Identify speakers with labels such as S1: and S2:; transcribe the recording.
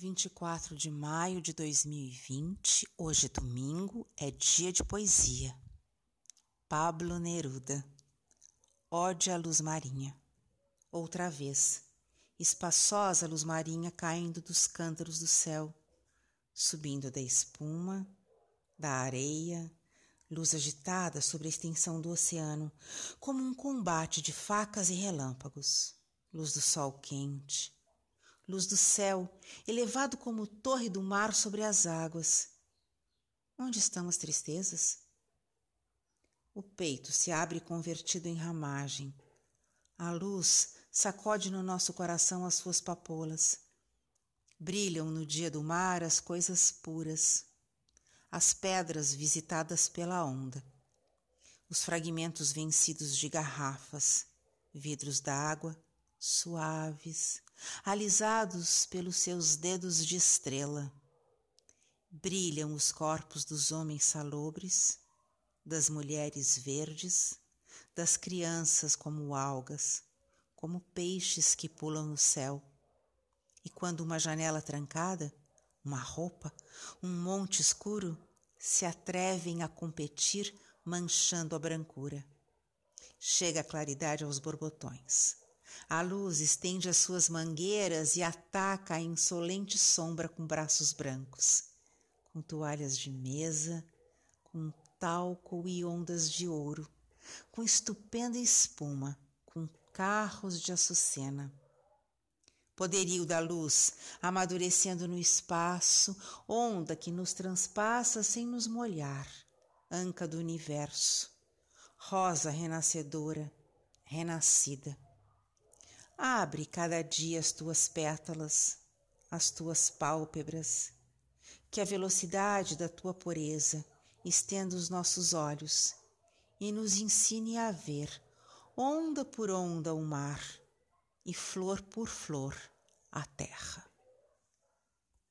S1: 24 de maio de 2020, hoje domingo, é dia de poesia. Pablo Neruda. Ode a luz marinha. Outra vez, espaçosa luz marinha caindo dos cântaros do céu, subindo da espuma, da areia, luz agitada sobre a extensão do oceano, como um combate de facas e relâmpagos, luz do sol quente luz do céu, elevado como torre do mar sobre as águas. Onde estão as tristezas? O peito se abre convertido em ramagem. A luz sacode no nosso coração as suas papolas. Brilham no dia do mar as coisas puras, as pedras visitadas pela onda, os fragmentos vencidos de garrafas, vidros d'água, suaves, alisados pelos seus dedos de estrela. Brilham os corpos dos homens salobres, das mulheres verdes, das crianças como algas, como peixes que pulam no céu. E quando uma janela trancada, uma roupa, um monte escuro se atrevem a competir, manchando a brancura. Chega a claridade aos borbotões a luz estende as suas mangueiras e ataca a insolente sombra com braços brancos, com toalhas de mesa, com talco e ondas de ouro, com estupenda espuma, com carros de açucena. Poderio da luz, amadurecendo no espaço, onda que nos transpassa sem nos molhar, anca do universo, rosa renascedora, renascida. Abre cada dia as tuas pétalas, as tuas pálpebras, que a velocidade da tua pureza estenda os nossos olhos e nos ensine a ver, onda por onda, o mar e flor por flor, a terra.